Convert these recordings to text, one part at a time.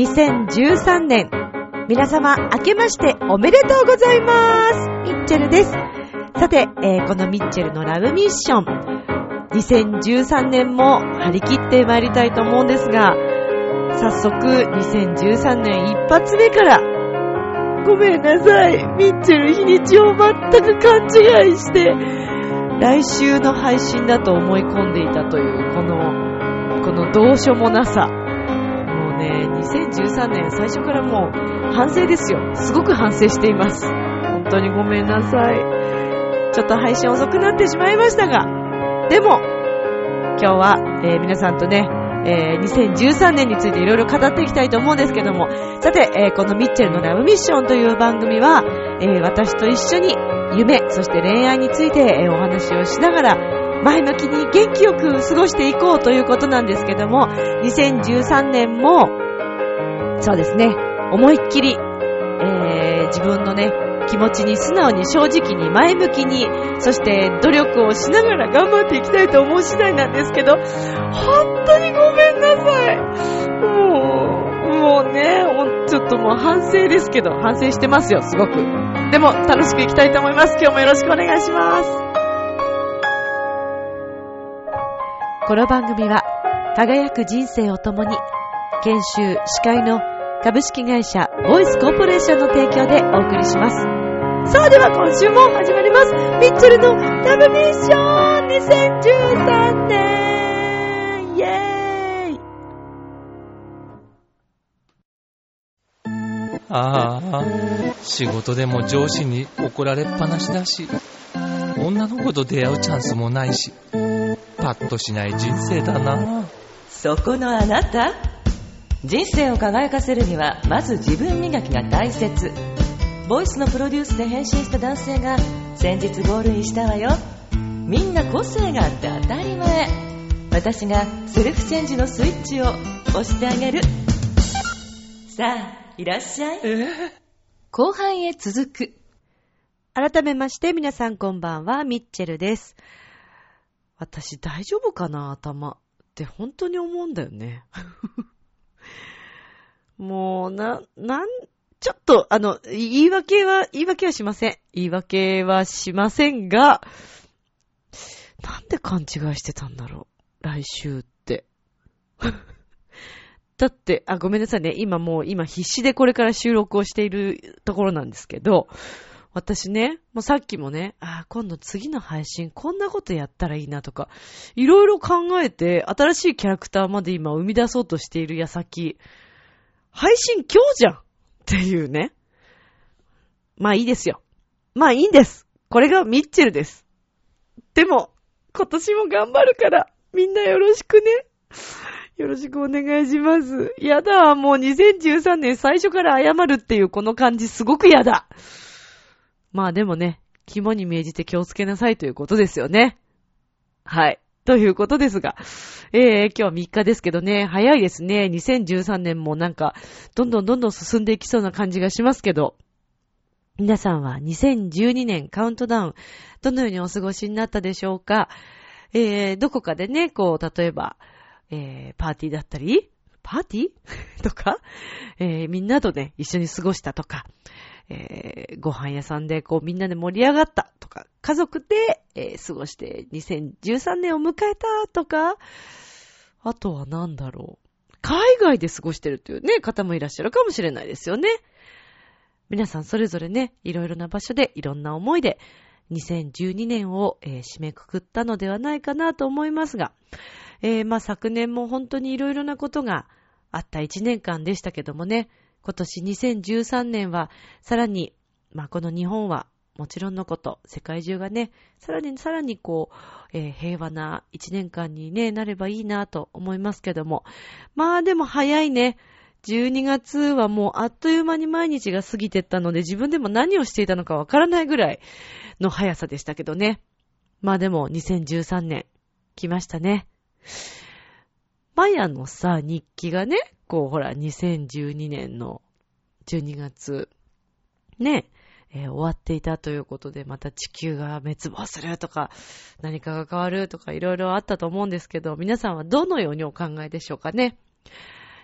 2013年、皆様明けましておめでとうございます。ミッチェルです。さて、えー、このミッチェルのラブミッション、2013年も張り切って参りたいと思うんですが、早速2013年一発目から、ごめんなさい、ミッチェル日にちを全く勘違いして、来週の配信だと思い込んでいたという、この、このどうしようもなさ。もうね2013年最初からもう反省ですよ。すごく反省しています。本当にごめんなさい。ちょっと配信遅くなってしまいましたが、でも、今日は、えー、皆さんとね、えー、2013年についていろいろ語っていきたいと思うんですけども、さて、えー、このミッチェルのラブミッションという番組は、えー、私と一緒に夢、そして恋愛について、えお話をしながら、前向きに元気よく過ごしていこうということなんですけども、2013年もそうですね、思いっきり、え、自分のね、気持ちに素直に正直に前向きに、そして努力をしながら頑張っていきたいと思う次第なんですけど、本当にごめんなさい。もう、もうね、ちょっともう反省ですけど、反省してますよ、すごく。でも、楽しくいきたいと思います。今日もよろしくお願いします。この番組は、輝く人生を共に、研修、司会の株式会社ボイスコーポレーションの提供でお送りします。さあでは今週も始まります。ミッチェルのラブミッション2013年イェーイああ、仕事でも上司に怒られっぱなしだし、女の子と出会うチャンスもないし、パッとしない人生だな。そこのあなた人生を輝かせるにはまず自分磨きが大切。ボイスのプロデュースで変身した男性が先日ゴールインしたわよみんな個性があって当たり前私がセルフチェンジのスイッチを押してあげる。さあいらっしゃい、後半へ続く。改めまして皆さんこんばんはミッチェルです。私大丈夫かな頭。って本当に思うんだよねもう、な、なん、ちょっと、あの、言い訳は、言い訳はしません。言い訳はしませんが、なんで勘違いしてたんだろう。来週って。だって、あ、ごめんなさいね。今もう、今必死でこれから収録をしているところなんですけど、私ね、もうさっきもね、あ、今度次の配信こんなことやったらいいなとか、いろいろ考えて、新しいキャラクターまで今生み出そうとしている矢先、配信今日じゃんっていうね。まあいいですよ。まあいいんです。これがミッチェルです。でも、今年も頑張るから、みんなよろしくね。よろしくお願いします。やだ、もう2013年最初から謝るっていうこの感じすごくやだ。まあでもね、肝に銘じて気をつけなさいということですよね。はい。ということですが、えー、今日は3日ですけどね、早いですね。2013年もなんか、どんどんどんどん進んでいきそうな感じがしますけど、皆さんは2012年カウントダウン、どのようにお過ごしになったでしょうか？えー、どこかでね、こう、例えば、えー、パーティーだったり、パーティー？とか、えー、みんなとね、一緒に過ごしたとか、えー、ご飯屋さんでこうみんなで盛り上がったとか、家族で、えー、過ごして2013年を迎えたとか、あとは何だろう。海外で過ごしてるというね、方もいらっしゃるかもしれないですよね。皆さんそれぞれね、いろいろな場所でいろんな思いで2012年を、えー、締めくくったのではないかなと思いますが、えー、まあ昨年も本当にいろいろなことがあった1年間でしたけどもね、今年2013年はさらに、まあこの日本はもちろんのこと、世界中がね、さらにさらにこう、えー、平和な一年間にね、なればいいなと思いますけども。まあでも早いね。12月はもうあっという間に毎日が過ぎてったので自分でも何をしていたのかわからないぐらいの速さでしたけどね。まあでも2013年来ましたね。マヤのさ、日記がね、こうほら、2012年の12月、ね、えー、終わっていたということで、また地球が滅亡するとか、何かが変わるとか、いろいろあったと思うんですけど、皆さんはどのようにお考えでしょうかね。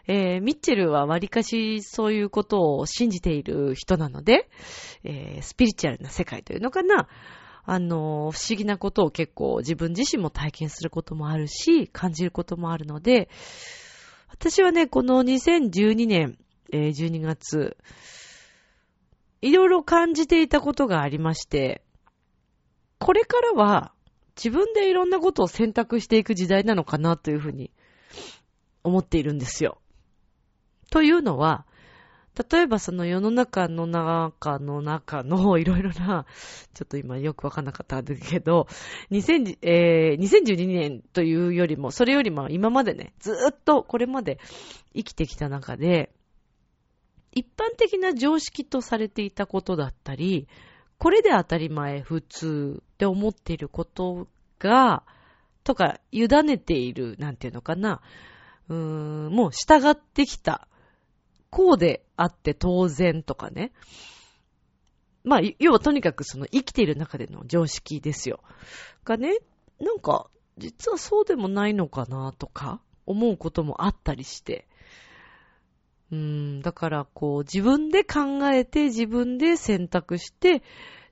えー、ミッチェルは割かしそういうことを信じている人なので、えー、スピリチュアルな世界というのかな。あの、不思議なことを結構自分自身も体験することもあるし、感じることもあるので、私はね、この2012年、えー、12月、いろいろ感じていたことがありまして、これからは自分でいろんなことを選択していく時代なのかなというふうに思っているんですよ。というのは、例えばその世の中の中の中のいろいろな、ちょっと今よくわかんなかったんだけど、2000えー、2012年というよりも、それよりも今までね、ずーっとこれまで生きてきた中で、一般的な常識とされていたことだったり、これで当たり前、普通って思っていることが、とか、委ねている、なんていうのかな、うーん、もう従ってきたこうであって当然とかね。まあ、要はとにかくその生きている中での常識ですよ。がね、なんか、実はそうでもないのかなとか、思うこともあったりして。うん、だからこう、自分で考えて、自分で選択して、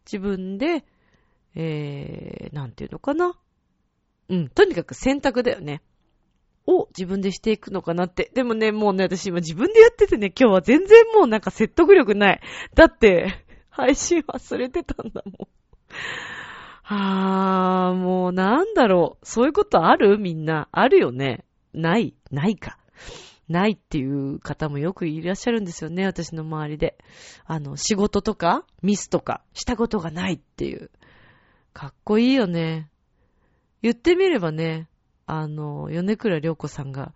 自分で、えー、なんていうのかな。うん、とにかく選択だよね。を自分でしていくのかなって。でもね、もうね、私今自分でやっててね、今日は全然もうなんか説得力ない。だって、配信忘れてたんだもん。はぁ、もうなんだろう。そういうことある？みんな。あるよね。ない。ないか。ないっていう方もよくいらっしゃるんですよね、私の周りで。あの、仕事とか、ミスとか、したことがないっていう。かっこいいよね。言ってみればね、あの、米倉涼子さんが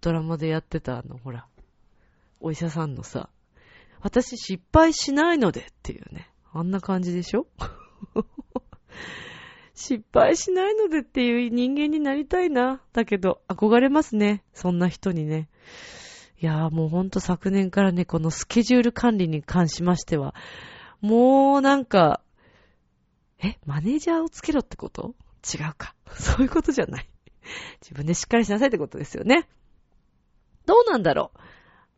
ドラマでやってたあの、ほら、お医者さんのさ、私失敗しないのでっていうね、あんな感じでしょ？失敗しないのでっていう人間になりたいな。だけど、憧れますね。そんな人にね。いやーもうほんと昨年からね、このスケジュール管理に関しましては、もうなんか、え、マネージャーをつけろってこと？違うか。そういうことじゃない。自分でしっかりしなさいってことですよね。どうなんだろう？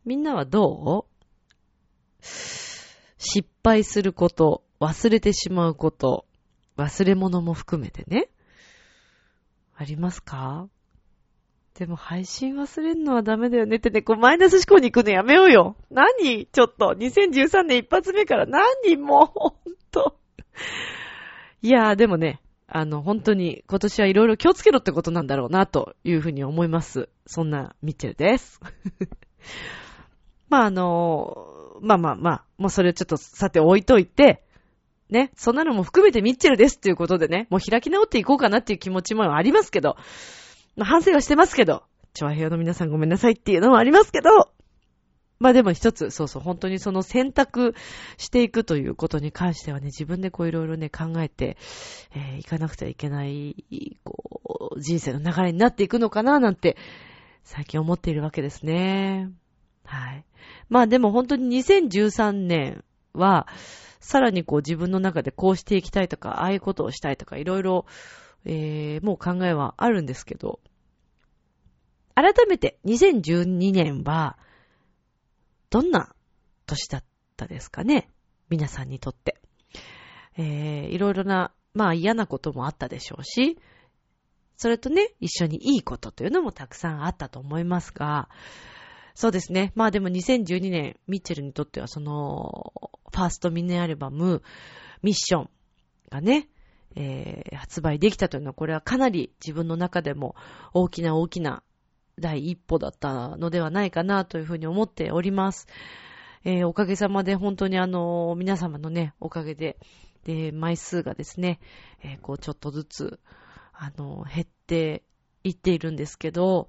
みんなはどう？失敗すること、忘れてしまうこと、忘れ物も含めてね。ありますか？でも配信忘れんのはダメだよねってね、こうマイナス思考に行くのやめようよ。何？ちょっと、2013年一発目から何も？う、ほんと。いやー、でもね、あの、本当に今年はいろいろ気をつけろってことなんだろうな、というふうに思います。そんなミッチェルです。まあ、あの、まあまあまあ、もうそれちょっとさて置いといて、ね、そんなのも含めてミッチェルですっていうことでね、もう開き直っていこうかなっていう気持ちもありますけど、まあ反省はしてますけど、チョアヘヨの皆さんごめんなさいっていうのもありますけど、まあでも一つ、そうそう、本当にその選択していくということに関してはね、自分でこういろいろね、考えて、えー、いかなくてはいけない、こう、人生の流れになっていくのかな、なんて、最近思っているわけですね。はい。まあでも本当に2013年は、さらにこう自分の中でこうしていきたいとか、ああいうことをしたいとか、いろいろ、えー、もう考えはあるんですけど、改めて2012年は、どんな年だったですかね？皆さんにとって。えー、いろいろな、まあ嫌なこともあったでしょうし、それとね、一緒にいいことというのもたくさんあったと思いますが、そうですね。まあでも2012年、ミッチェルにとってはその、ファーストミニアルバム、ミッションがね、えー、発売できたというのは、これはかなり自分の中でも大きな大きな第一歩だったのではないかなというふうに思っております。えー、おかげさまで本当にあの、皆様のね、おかげで、で、枚数がですね、えー、こうちょっとずつ、あの、減っていっているんですけど、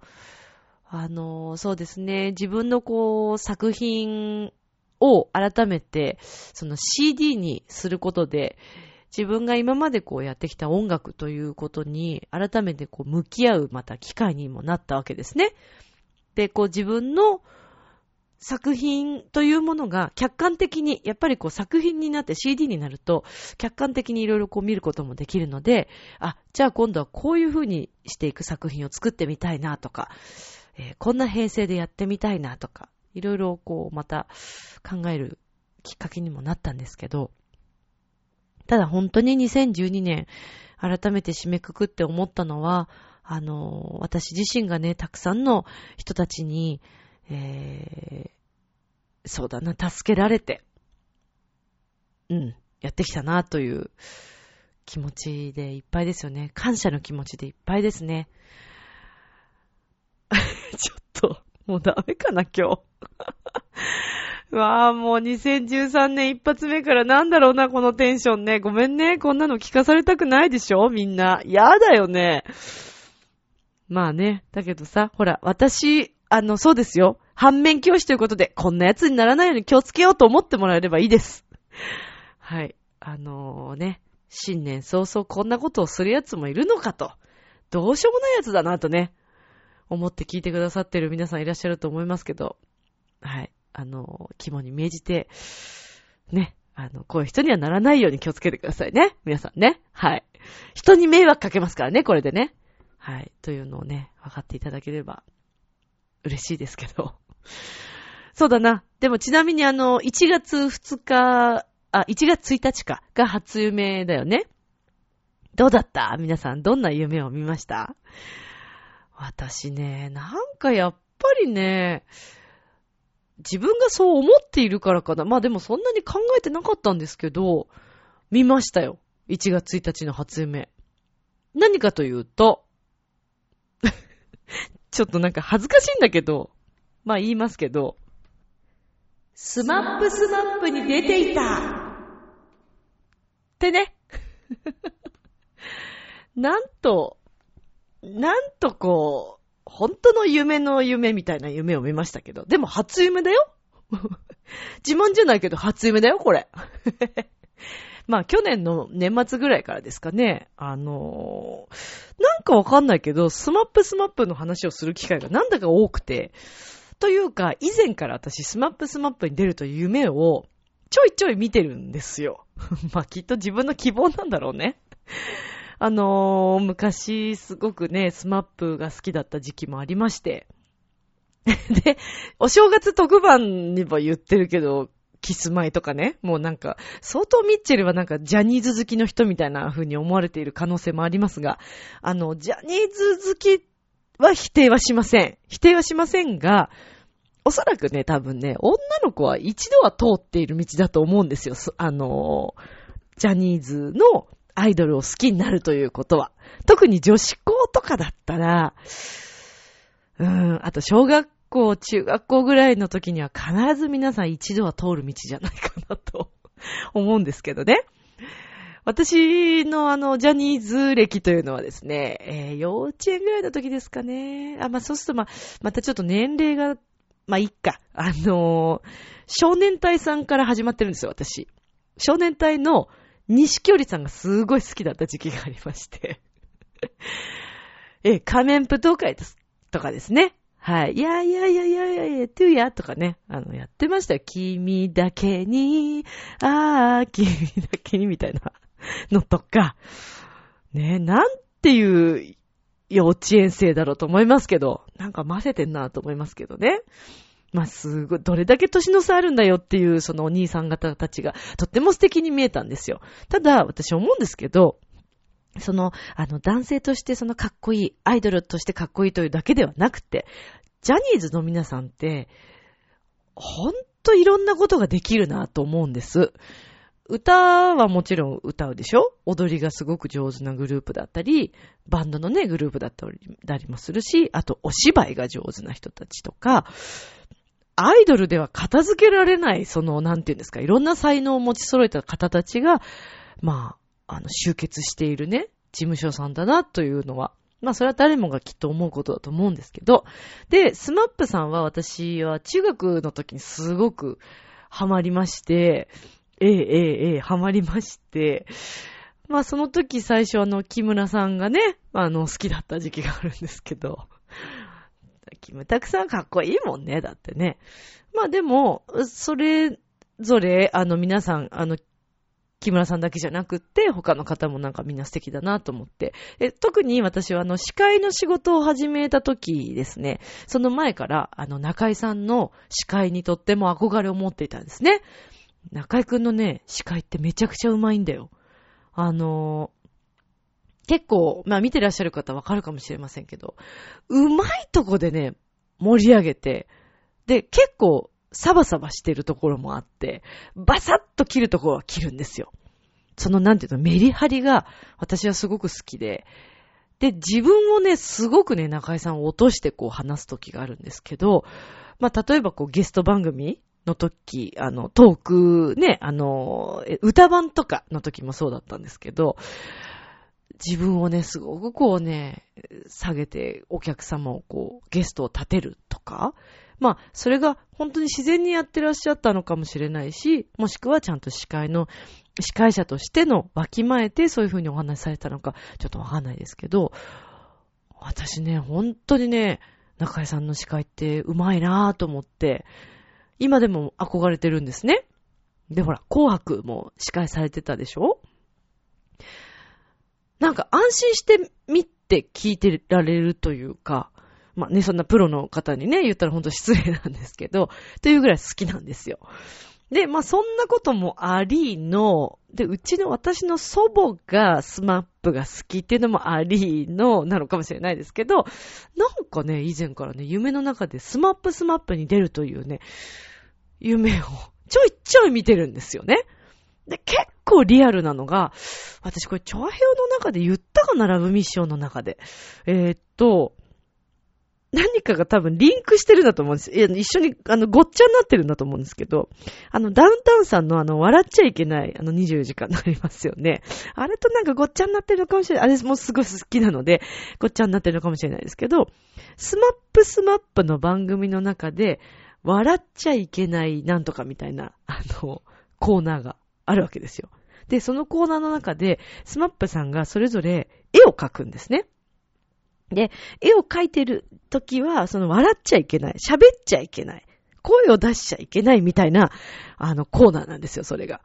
あの、そうですね、自分のこう、作品を改めて、その CD にすることで、自分が今までこうやってきた音楽ということに改めてこう向き合うまた機会にもなったわけですね。で、こう自分の作品というものが客観的に、やっぱりこう作品になって CD になると、客観的にいろいろこう見ることもできるので、あ、じゃあ今度はこういう風にしていく作品を作ってみたいなとか、えー、こんな編成でやってみたいなとか、いろいろこうまた考えるきっかけにもなったんですけど、ただ本当に2012年、改めて締めくくって思ったのは、あの、私自身がね、たくさんの人たちに、えー、そうだな、助けられて、うん、やってきたなという気持ちでいっぱいですよね。感謝の気持ちでいっぱいですね。ちょっと、もうダメかな、今日。わあ、もう2013年一発目からなんだろうな、このテンションね。ごめんね。こんなの聞かされたくないでしょ？みんな。やだよね。まあね。だけどさ、ほら、私、あの、そうですよ。反面教師ということで、こんなやつにならないように気をつけようと思ってもらえればいいです。はい。あのー、ね、新年早々こんなことをするやつもいるのかと。どうしようもないやつだなとね、思って聞いてくださってる皆さんいらっしゃると思いますけど、はい。あの、肝に銘じて、ね、あの、こういう人にはならないように気をつけてくださいね。皆さんね。はい。人に迷惑かけますからね、これでね。はい。というのをね、分かっていただければ嬉しいですけど。そうだな。でもちなみにあの、1月2日、あ、1月1日か、が初夢だよね。どうだった？皆さん、どんな夢を見ました？私ね、なんかやっぱりね、自分がそう思っているからかな。まあでもそんなに考えてなかったんですけど、見ましたよ。1月1日の初夢。何かというと、ちょっとなんか恥ずかしいんだけど、まあ言いますけど、スマップスマップに出ていたってね。なんと、なんとこう、本当の夢の夢みたいな夢を見ましたけど、でも初夢だよ 自慢じゃないけど初夢だよ、これ。まあ去年の年末ぐらいからですかね、あのー、なんかわかんないけど、スマップスマップの話をする機会がなんだか多くて、というか、以前から私スマップスマップに出るという夢をちょいちょい見てるんですよ。まあきっと自分の希望なんだろうね。あのー、昔すごくね、スマップが好きだった時期もありまして。で、お正月特番にも言ってるけど、キスマイとかね、もうなんか、相当ミッチェルはなんかジャニーズ好きの人みたいな風に思われている可能性もありますが、あの、ジャニーズ好きは否定はしません。否定はしませんが、おそらくね、多分ね、女の子は一度は通っている道だと思うんですよ。あの、ジャニーズのアイドルを好きになるということは。特に女子校とかだったら、うーん、あと小学校、中学校ぐらいの時には必ず皆さん一度は通る道じゃないかなと 思うんですけどね。私のあの、ジャニーズ歴というのはですね、えー、幼稚園ぐらいの時ですかね。あ、まあ、そうするとま、またちょっと年齢が、まあ、いっか。あのー、少年隊さんから始まってるんですよ、私。少年隊の西京里さんがすごい好きだった時期がありましてえ、仮面舞踏会です。とかですね。はい。いやいやいやいやいやいや、トゥーやとかね、あの、やってましたよ。君だけに、あー、君だけにみたいなのとか、ね、なんていう幼稚園生だろうと思いますけど、なんか混ぜてんなと思いますけどね。まあ、すごい、どれだけ年の差あるんだよっていう、そのお兄さん方たちが、とっても素敵に見えたんですよ。ただ、私思うんですけど、その、あの、男性としてそのかっこいい、アイドルとしてかっこいいというだけではなくて、ジャニーズの皆さんって、ほんといろんなことができるなと思うんです。歌はもちろん歌うでしょ？踊りがすごく上手なグループだったり、バンドのね、グループだったりもするし、あとお芝居が上手な人たちとか、アイドルでは片付けられない、その、なんていうんですか、いろんな才能を持ち揃えた方たちが、まあ、あの、集結しているね、事務所さんだな、というのは、まあ、それは誰もがきっと思うことだと思うんですけど、で、スマップさんは私は中学の時にすごくハマりまして、ええ、ええ、ええ、ハマりまして、まあその時最初あの、木村さんがね、あの、好きだった時期があるんですけど、キムタクさんかっこいいもんね、だってね。まあでも、それぞれ、あの皆さん、あの、木村さんだけじゃなくって、他の方もなんかみんな素敵だなと思って。え特に私はあの、司会の仕事を始めた時ですね、その前から、あの、中井さんの司会にとっても憧れを持っていたんですね。中井くんのね、司会ってめちゃくちゃうまいんだよ。あの結構、まあ見てらっしゃる方わかるかもしれませんけど、うまいとこでね、盛り上げて、で、結構、サバサバしてるところもあって、バサッと切るところは切るんですよ。その、なんていうの、メリハリが私はすごく好きで、で、自分をね、すごくね、中井さんを落としてこう話す時があるんですけど、まあ、例えばこうゲスト番組の時、あの、トークね、あの、歌番とかの時もそうだったんですけど、自分をね、すごくこうね、下げてお客様をこう、ゲストを立てるとか、まあ、それが本当に自然にやってらっしゃったのかもしれないし、もしくはちゃんと司会の、司会者としてのわきまえてそういう風にお話しされたのか、ちょっとわかんないですけど、私ね、本当にね、中井さんの司会ってうまいなぁと思って、今でも憧れてるんですね。で、ほら、紅白も司会されてたでしょ？なんか安心して見て聞いてられるというか、まあね、そんなプロの方にね、言ったらほんと失礼なんですけど、というぐらい好きなんですよ。で、まあそんなこともありの、で、うちの私の祖母がスマップが好きっていうのもありの、なのかもしれないですけど、なんかね、以前からね、夢の中でスマップスマップに出るというね、夢をちょいちょい見てるんですよね。で、結構リアルなのが、私これ、チョアヘオの中で言ったかな、ラブミッションの中で。えー、っと、何かが多分リンクしてるんだと思うんです。いや、一緒に、あの、ごっちゃになってるんだと思うんですけど、あの、ダウンタウンさんのあの、笑っちゃいけない、あの、24時間になりますよね。あれとなんかごっちゃになってるのかもしれない。あれもすごい好きなので、ごっちゃになってるのかもしれないですけど、スマップスマップの番組の中で、笑っちゃいけないなんとかみたいな、あの、コーナーがあるわけですよ。で、そのコーナーの中で、スマップさんがそれぞれ絵を描くんですね。で、絵を描いてる時は、その笑っちゃいけない、喋っちゃいけない、声を出しちゃいけないみたいな、あの、コーナーなんですよ、それが。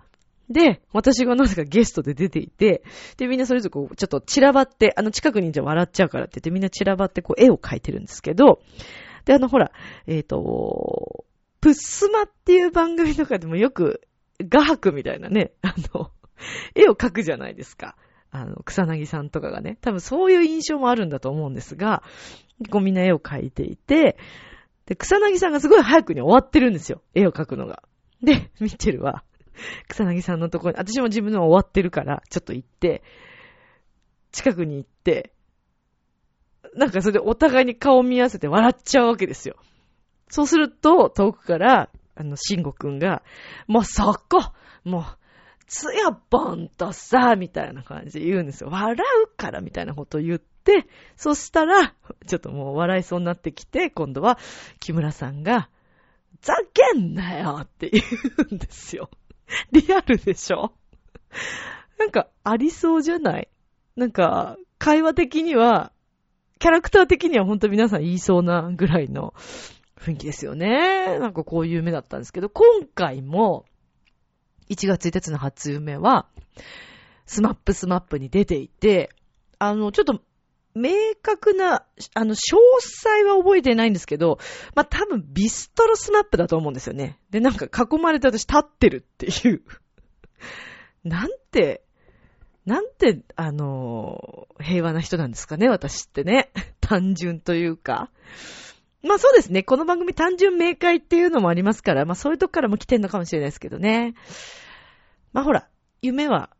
で、私がなぜかゲストで出ていて、で、みんなそれぞれこう、ちょっと散らばって、あの、近くにいて笑っちゃうからって言って、みんな散らばってこう、絵を描いてるんですけど、で、あの、ほら、えっ、ー、と、プッスマっていう番組とかでもよく、画伯みたいなね、あの、絵を描くじゃないですか。あの、草薙さんとかがね、多分そういう印象もあるんだと思うんですが、こうみんな絵を描いていて、で、草薙さんがすごい早くに終わってるんですよ。絵を描くのが。で、ミッチェルは、草薙さんのところに、私も自分の終わってるから、ちょっと行って、近くに行って、なんかそれでお互いに顔を見合わせて笑っちゃうわけですよ。そうすると、遠くから、あの、慎吾くんが、もうそこもう、つやぽんとさ、みたいな感じで言うんですよ。笑うからみたいなことを言って、そしたら、ちょっともう笑いそうになってきて、今度は木村さんが、ざけんなよって言うんですよ。リアルでしょ？なんか、ありそうじゃない？なんか、会話的には、キャラクター的には本当皆さん言いそうなぐらいの雰囲気ですよね。なんかこういう夢だったんですけど、今回も、1月1日の初夢は、スマップスマップに出ていて、あの、ちょっと、明確な、あの、詳細は覚えてないんですけど、まあ、多分ビストロスマップだと思うんですよね。で、なんか囲まれて私立ってるっていう。なんて、なんて、あの、平和な人なんですかね、私ってね。単純というか。まあそうですね。この番組単純明快っていうのもありますから、まあそういうとこからも来てんのかもしれないですけどね。まあほら、夢は、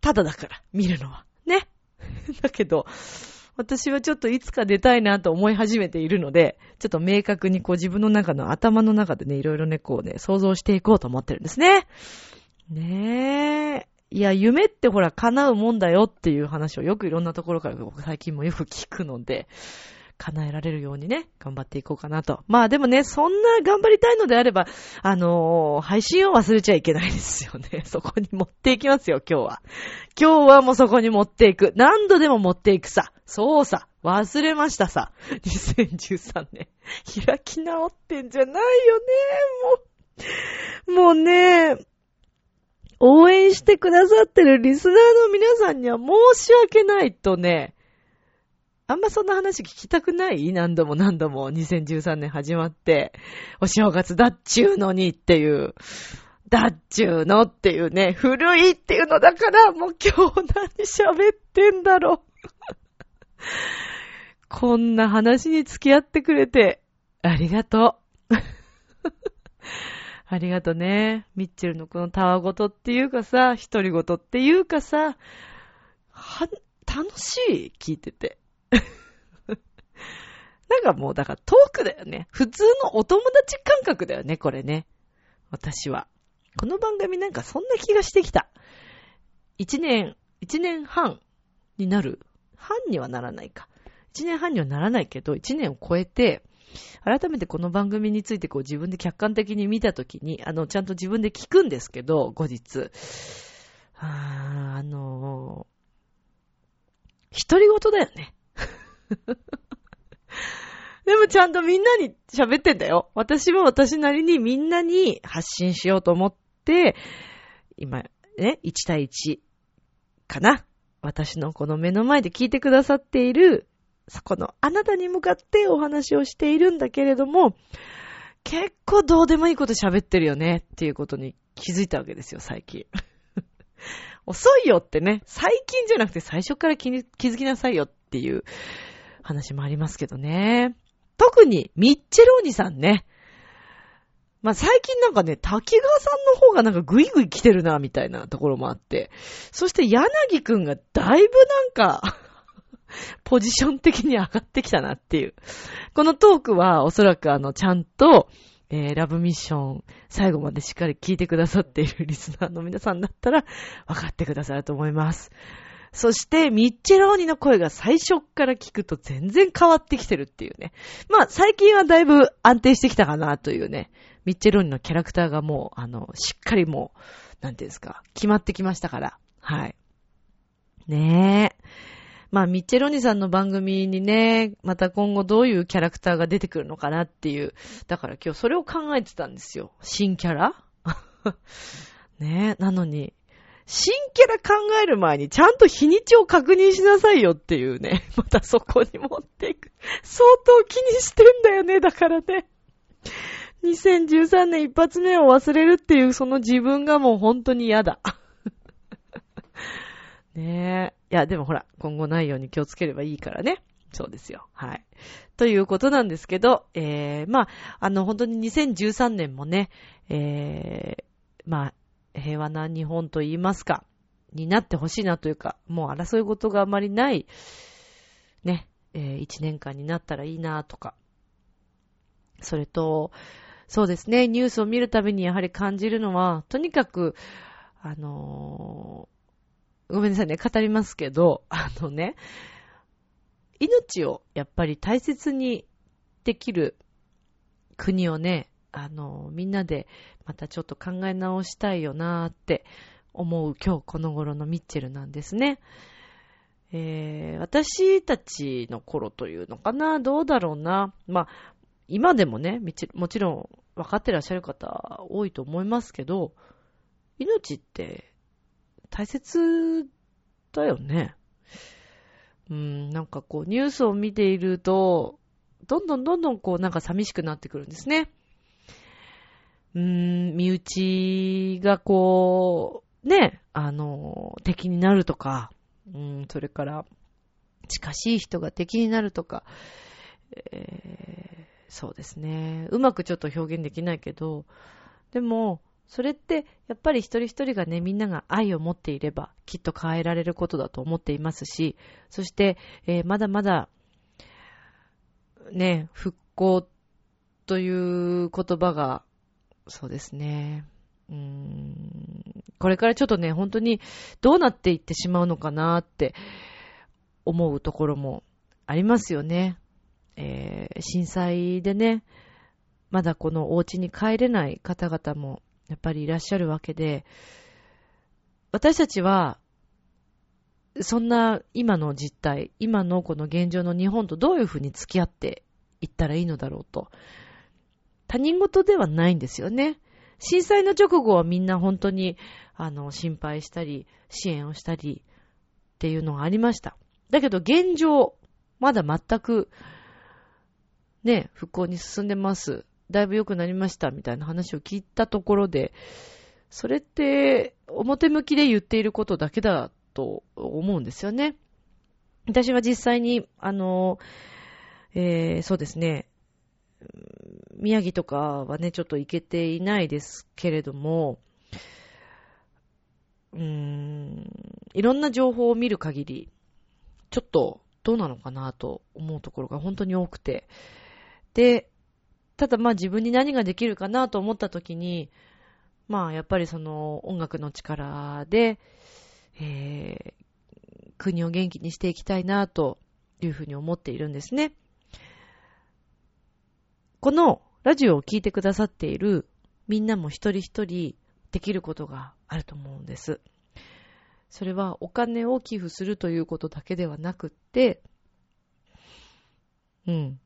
ただだから、見るのは。ね。だけど、私はちょっといつか出たいなと思い始めているので、ちょっと明確にこう自分の中の頭の中でね、いろいろね、こうね、想像していこうと思ってるんですね。ねえ。いや、夢ってほら、叶うもんだよっていう話をよくいろんなところから最近もよく聞くので、叶えられるようにね、頑張っていこうかなと。まあでもね、そんな頑張りたいのであれば、あのー配信を忘れちゃいけないですよね。そこに持っていきますよ、今日は。今日はもうそこに持っていく。何度でも持っていくさ。そうさ。忘れましたさ。2013年。開き直ってんじゃないよね、もう。もうね、応援してくださってるリスナーの皆さんには申し訳ないとね、あんまそんな話聞きたくない？何度も何度も2013年始まって、お正月だっちゅうのにっていう、だっちゅうのっていうね、古いっていうのだから、もう今日何喋ってんだろう。こんな話に付き合ってくれて、ありがとう。ありがとね。ミッチェルのこのたわごとっていうかさ、独り言っていうかさ、は、楽しい？聞いてて。なんかもう、だからトークだよね。普通のお友達感覚だよね、これね。私は。この番組なんかそんな気がしてきた。一年、一年半になる？半にはならないか。一年半にはならないけど、一年を超えて、改めてこの番組についてこう自分で客観的に見たときに、あの、ちゃんと自分で聞くんですけど、後日。あー、あのー、独り言だよね。でもちゃんとみんなに喋ってんだよ。私は私なりにみんなに発信しようと思って、今、ね、1対1かな。私のこの目の前で聞いてくださっている、そこのあなたに向かってお話をしているんだけれども、結構どうでもいいこと喋ってるよねっていうことに気づいたわけですよ、最近。遅いよってね、最近じゃなくて最初から気に気づきなさいよっていう話もありますけどね。特にミッチェローニさんね。まあ、最近なんかね、滝川さんの方がなんかグイグイ来てるな、みたいなところもあって。そして柳くんがだいぶなんか、ポジション的に上がってきたなっていう。このトークはおそらくあの、ちゃんと、えー、ラブミッション、最後までしっかり聞いてくださっているリスナーの皆さんだったら、分かってくださると思います。そして、ミッチェローニの声が最初から聞くと全然変わってきてるっていうね。まあ、最近はだいぶ安定してきたかなというね。ミッチェローニのキャラクターがもう、あの、しっかりもう、なんていうんですか、決まってきましたから。はい。ねえ。まあ、ミッチェローニさんの番組にね、また今後どういうキャラクターが出てくるのかなっていう。だから今日それを考えてたんですよ。新キャラ？ねえ。なのに、新キャラ考える前にちゃんと日にちを確認しなさいよっていうね。またそこに持っていく。相当気にしてんだよね、だからね。2013年一発目を忘れるっていうその自分がもう本当に嫌だ。ねえ。いや、でもほら、今後ないように気をつければいいからね。そうですよ。はい。ということなんですけど、えー、まあ、あの、本当に2013年もね、えー、まあ、平和な日本と言いますか、になってほしいなというか、もう争い事があまりない、ね、えー、一年間になったらいいなとか。それと、そうですね、ニュースを見るたびにやはり感じるのは、とにかく、あのーごめんなさいね、語りますけど、あのね、命をやっぱり大切にできる国をね、あの、みんなでまたちょっと考え直したいよなーって思う今日この頃のミッチェルなんですね。えー、私たちの頃というのかな？どうだろうな？まあ、今でもね、もちろん分かってらっしゃる方多いと思いますけど、命って大切だよね。うん、なんかこう、ニュースを見ていると、どんどんどんどんこう、なんか寂しくなってくるんですね。うーん、身内がこう、ね、あの、敵になるとか、うん、それから、近しい人が敵になるとか、えー、そうですね。うまくちょっと表現できないけど、でも、それって、やっぱり一人一人がね、みんなが愛を持っていれば、きっと変えられることだと思っていますし、そして、えー、まだまだ、ね、復興という言葉が、そうですね、うーん、これからちょっとね、本当にどうなっていってしまうのかなって思うところもありますよね。え震災でね、まだこのお家に帰れない方々もやっぱりいらっしゃるわけで、私たちは、そんな今の実態、今のこの現状の日本とどういうふうに付き合っていったらいいのだろうと。他人事ではないんですよね。震災の直後はみんな本当に、あの、心配したり、支援をしたりっていうのがありました。だけど現状、まだ全く、ね、復興に進んでます。だいぶ良くなりましたみたいな話を聞いたところで、それって表向きで言っていることだけだと思うんですよね。私は実際に、あの、えー、そうですね、宮城とかはね、ちょっと行けていないですけれども、うーん、いろんな情報を見る限り、ちょっとどうなのかなと思うところが本当に多くて、で、ただまあ自分に何ができるかなと思った時に、まあやっぱりその音楽の力で、えー、国を元気にしていきたいなというふうに思っているんですね。このラジオを聴いてくださっているみんなも一人一人できることがあると思うんです。それはお金を寄付するということだけではなくって、うん。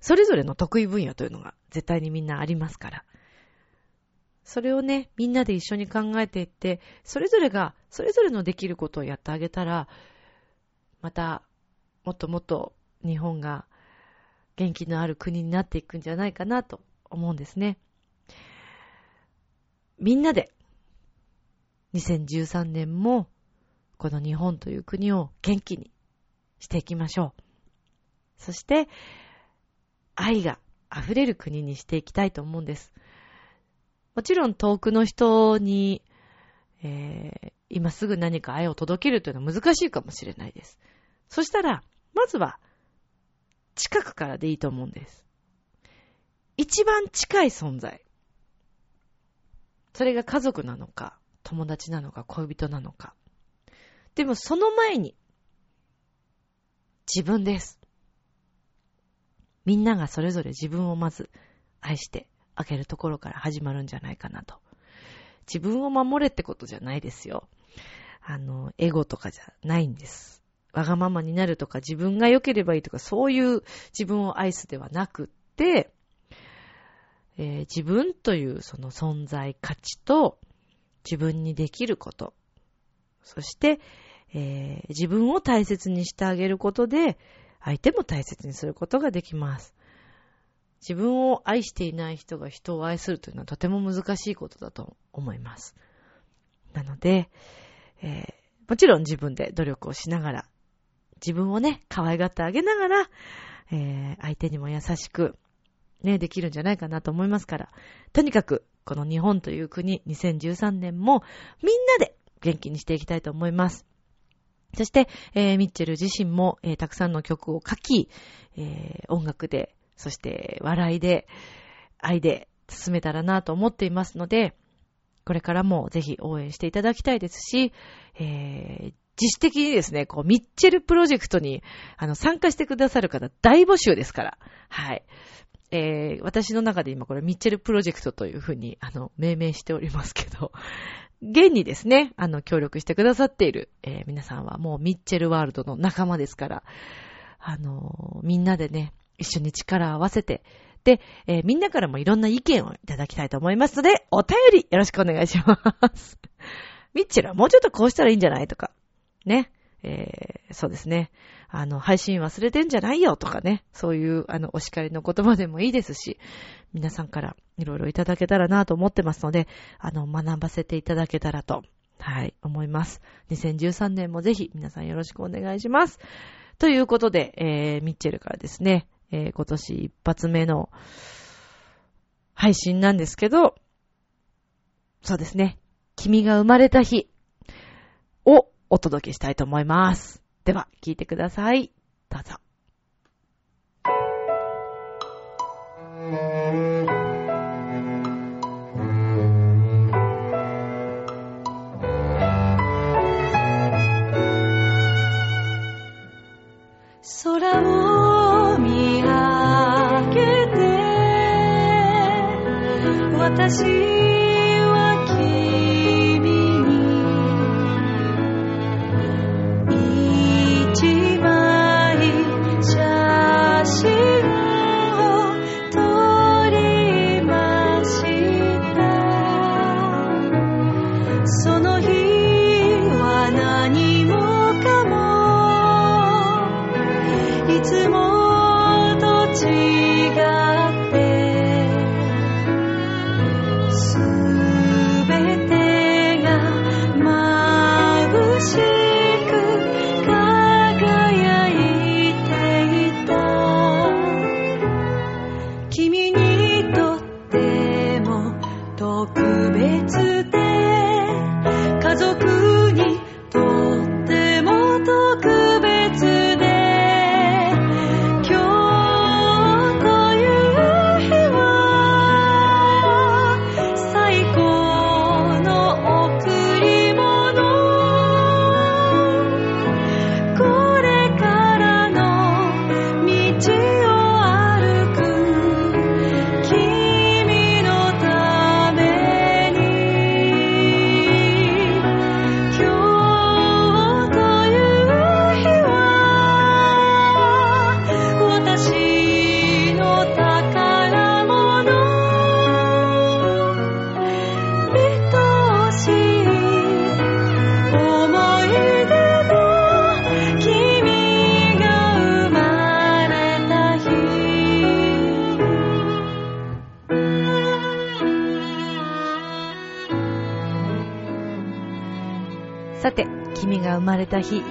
それぞれの得意分野というのが絶対にみんなありますから。それをね、みんなで一緒に考えていって、それぞれが、それぞれのできることをやってあげたら、また、もっともっと日本が元気のある国になっていくんじゃないかなと思うんですね。みんなで2013年もこの日本という国を元気にしていきましょう。そして愛が溢れる国にしていきたいと思うんです。もちろん遠くの人に、えー、今すぐ何か愛を届けるというのは難しいかもしれないです。そしたら、まずは近くからでいいと思うんです。一番近い存在。それが家族なのか、友達なのか、恋人なのか。でもその前に、自分です。みんながそれぞれ自分をまず愛してあげるところから始まるんじゃないかなと。自分を守れってことじゃないですよ。あの、エゴとかじゃないんです。わがままになるとか自分が良ければいいとかそういう自分を愛すではなくって、えー、自分というその存在価値と自分にできること、そして、えー、自分を大切にしてあげることで相手も大切にすることができます。自分を愛していない人が人を愛するというのはとても難しいことだと思います。なので、えー、もちろん自分で努力をしながら自分をね、可愛がってあげながら、えー、相手にも優しく、ね、できるんじゃないかなと思いますから、とにかく、この日本という国、2013年も、みんなで元気にしていきたいと思います。そして、えー、ミッチェル自身も、えー、たくさんの曲を書き、えー、音楽で、そして笑いで、愛で進めたらなと思っていますので、これからもぜひ応援していただきたいですし、えー、自主的にですね、こう、ミッチェルプロジェクトに、あの、参加してくださる方大募集ですから。はい。えー、私の中で今これミッチェルプロジェクトというふうに、あの、命名しておりますけど、現にですね、あの、協力してくださっている、えー、皆さんはもうミッチェルワールドの仲間ですから、あの、みんなでね、一緒に力を合わせて、で、えー、みんなからもいろんな意見をいただきたいと思いますので、お便りよろしくお願いします。ミッチェルはもうちょっとこうしたらいいんじゃないとか、ね、えー、そうですね。あの、配信忘れてんじゃないよとかね、そういう、あの、お叱りの言葉でもいいですし、皆さんからいろいろいただけたらなと思ってますので、あの、学ばせていただけたらと、はい、思います。2013年もぜひ皆さんよろしくお願いします。ということで、えー、ミッチェルからですね、えー、今年一発目の配信なんですけど、そうですね、君が生まれた日をお届けしたいと思います。では、聞いてください。どうぞ。空を見上げて私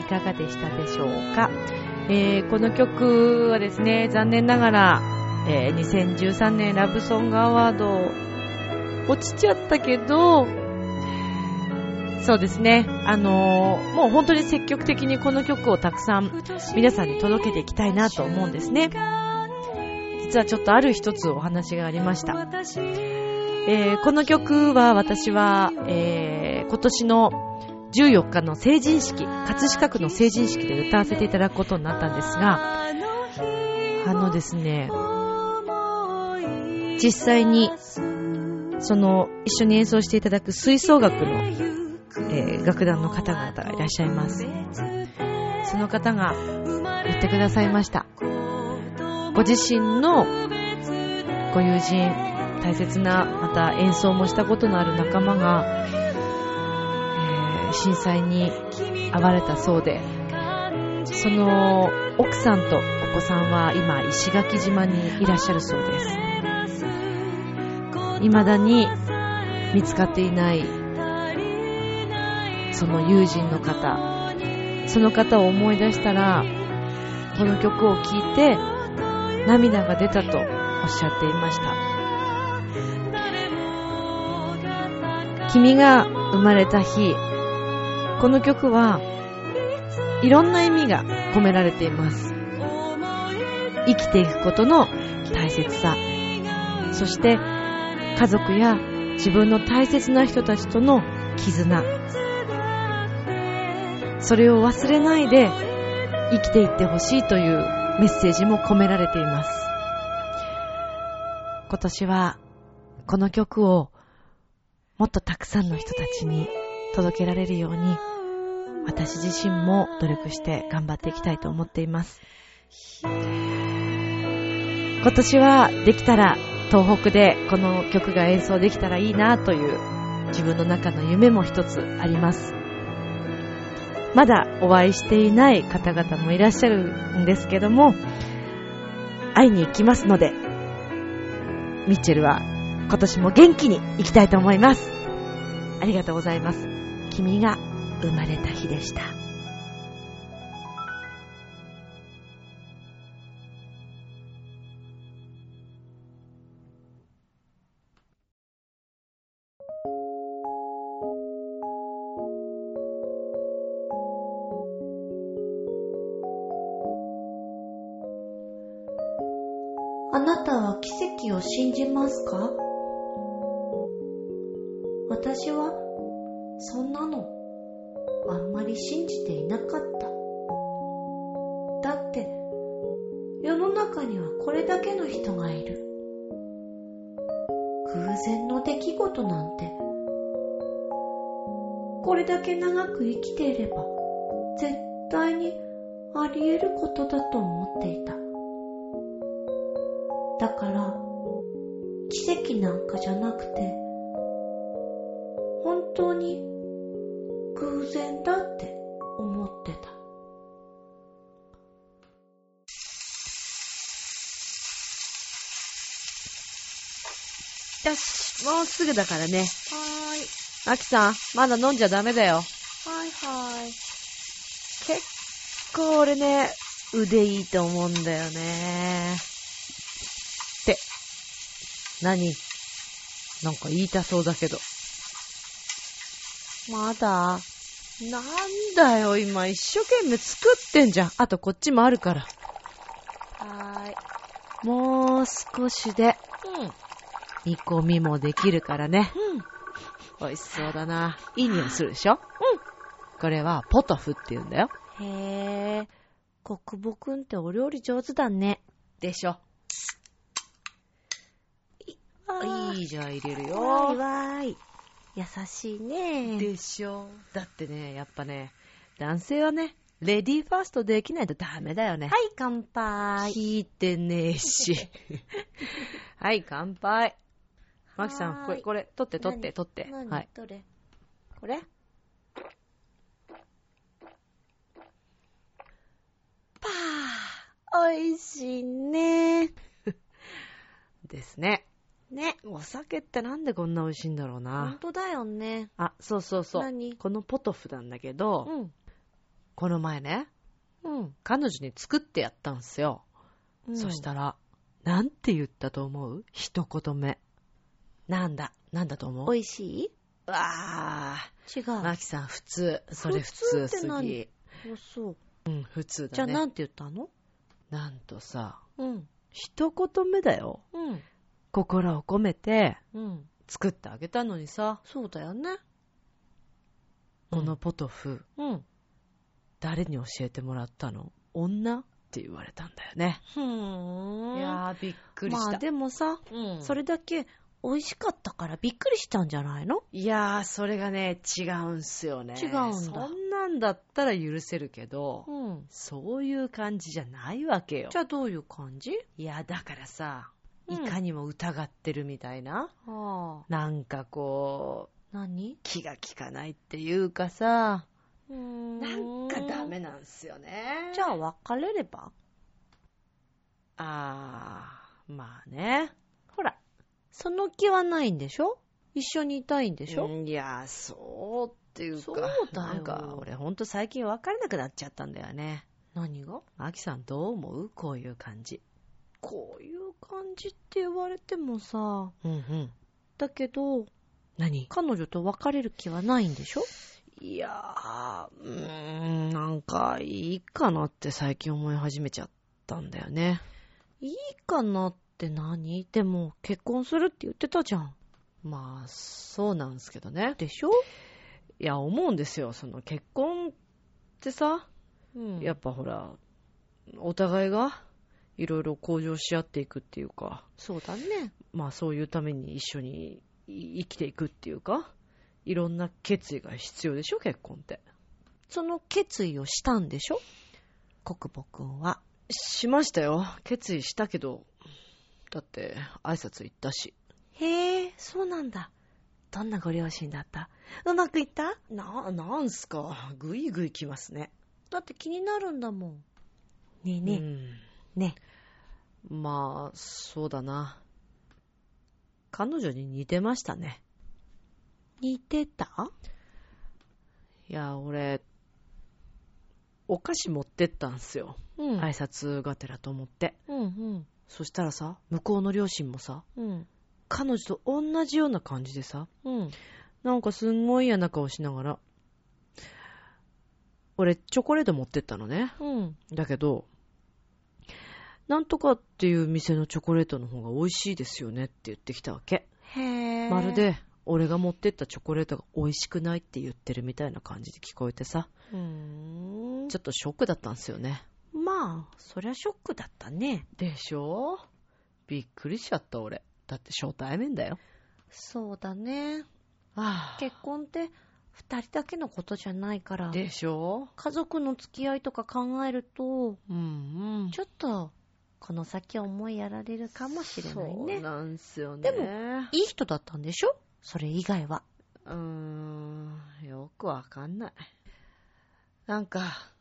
かがでしたでしょうか、えーこの曲はですね、残念ながら、えー2013年ラブソングアワード落ちちゃったけど、そうですね、あのーもう本当に積極的にこの曲をたくさん皆さんに届けていきたいなと思うんですね。実はちょっとある一つお話がありました。えーこの曲は私は、えー今年の14日の成人式、葛飾区の成人式で歌わせていただくことになったんですが、あのですね、実際に、その、一緒に演奏していただく吹奏楽の、えー楽団の方々がいらっしゃいます。その方が言ってくださいました。ご自身のご友人、大切な、また演奏もしたことのある仲間が、震災に遭われたそうで、その奥さんとお子さんは今石垣島にいらっしゃるそうです。未だに見つかっていないその友人の方、その方を思い出したら、この曲を聴いて涙が出たとおっしゃっていました。君が生まれた日、この曲はいろんな意味が込められています。生きていくことの大切さ、そして家族や自分の大切な人たちとの絆、それを忘れないで生きていってほしいというメッセージも込められています。今年はこの曲をもっとたくさんの人たちに届けられるように私自身も努力して頑張っていきたいと思っています。今年はできたら東北でこの曲が演奏できたらいいなという自分の中の夢も一つあります。まだお会いしていない方々もいらっしゃるんですけども、会いに行きますので、ミッチェルは今年も元気に行きたいと思います。ありがとうございます。君が生まれた日でした。あなたは奇跡を信じますか？そんなのあんまり信じていなかった。だって世の中にはこれだけの人がいる。偶然の出来事なんて、これだけ長く生きていれば、絶対にあり得ることだと思っていた。だから、奇跡なんかじゃなくて、当に偶然だって思ってた。よし、もうすぐだからね。はーい。アキさん、まだ飲んじゃダメだよ。はいはい。結構俺ね、腕いいと思うんだよね。って、何？なんか言いたそうだけど。まだなんだよ、今一生懸命作ってんじゃん。あとこっちもあるから。はーい。もう少しで煮込みもできるからね。美味しそうだな。いい匂いするでしょ？うん。これはポトフって言うんだよ。うん。へー。国母くんってお料理上手だね。でしょ。あいいじゃん、入れるわーいよ。わーい。優しいね。でしょ？だってね、やっぱね、男性はね、レディーファーストできないとダメだよね。はい、乾杯。聞いてねえし。はい、乾杯。マキさん、これ、これ、取って、取って、何取って。何？はい。どれ？これ？パー美味しいね。ですね。ね。お酒ってなんでこんな美味しいんだろうほんな。とだよね。あ、そうそうそう。何？このポトフなんだけど、うん。この前ね、うん。彼女に作ってやったんすよ。うんそしたら、なんて言ったと思う？一言目。なんだ？なんだと思う？美味しい？うわ違う。ー。マキさん、普通。それ普普通通ってす何ぎ。あそう。うん、普通だね。じゃあなんて言ったの？なんとさ、うん。一言目だよ。うん。心を込めてうん。作ってあげたのにさ、そうだよね。このポトフ、うん。誰に教えてもらったの？女って言われたんだよね。ふーん。いやー、びっくりした。まあでもさ、うんそれだけ美味しかったからびっくりしたんじゃないの？いやー、それがね、違うんすよね。違うんだそんなんだったら許せるけど、うん。そういう感じじゃないわけよ。じゃあどういう感じ？いや、だからさ、うんいかにも疑ってるみたいな、はあ。なんかこう、何？気が利かないっていうかさ、うーん。なんかダメなんすよね。じゃあ別れれば？あー、まあね。ほら、その気はないんでしょ？一緒にいたいんでしょ、いや、そうっていうか、そうだよ。なんか俺ほんと最近別れなくなっちゃったんだよね。何が？マキさんどう思う？こういう感じ。こういう感じって言われてもさ、うんうん。だけど、何？彼女と別れる気はないんでしょ？いやー、うーん、なんかいいかなって最近思い始めちゃったんだよね。いいかなって何？でも結婚するって言ってたじゃん。まあ、そうなんすけどね。でしょ？いや、思うんですよ。その結婚ってさ、うんやっぱほら、お互いがいろいろ向上し合っていくっていうか、そうだね。まあそういうために一緒にい生きていくっていうか、いろんな決意が必要でしょ、結婚って。その決意をしたんでしょ？国母くんは。しましたよ。決意したけど、だって挨拶行ったし。へえ、そうなんだ。どんなご両親だった？うまくいった？な、なんすか。ぐいぐい来ますね。だって気になるんだもん。ねえねえ、うんねまあ、そうだな。彼女に似てましたね。似てた？いや、俺、お菓子持ってったんすよ。うん挨拶がてらと思って。うんうん。そしたらさ、向こうの両親もさ、うん。彼女と同じような感じでさ、うん。なんかすんごい嫌な顔しながら、俺、チョコレート持ってったのね。うん。だけど、なんとかっていう店のチョコレートの方が美味しいですよねって言ってきたわけ。へえ。まる。で、俺が持ってったチョコレートが美味しくないって言ってるみたいな感じで聞こえてさ、うーん。ちょっとショックだったんすよね。まあ、そりゃショックだったね。でしょ？びっくりしちゃった俺。だって初対面だよ。そうだね。ああ。結婚って二人だけのことじゃないから、でしょ？家族の付き合いとか考えると、うんうん。ちょっと、この先思いやられるかもしれないそうね。なんすよね。でもいい人だったんでしょ？それ以外は。うーん、よくわかんない。なんか、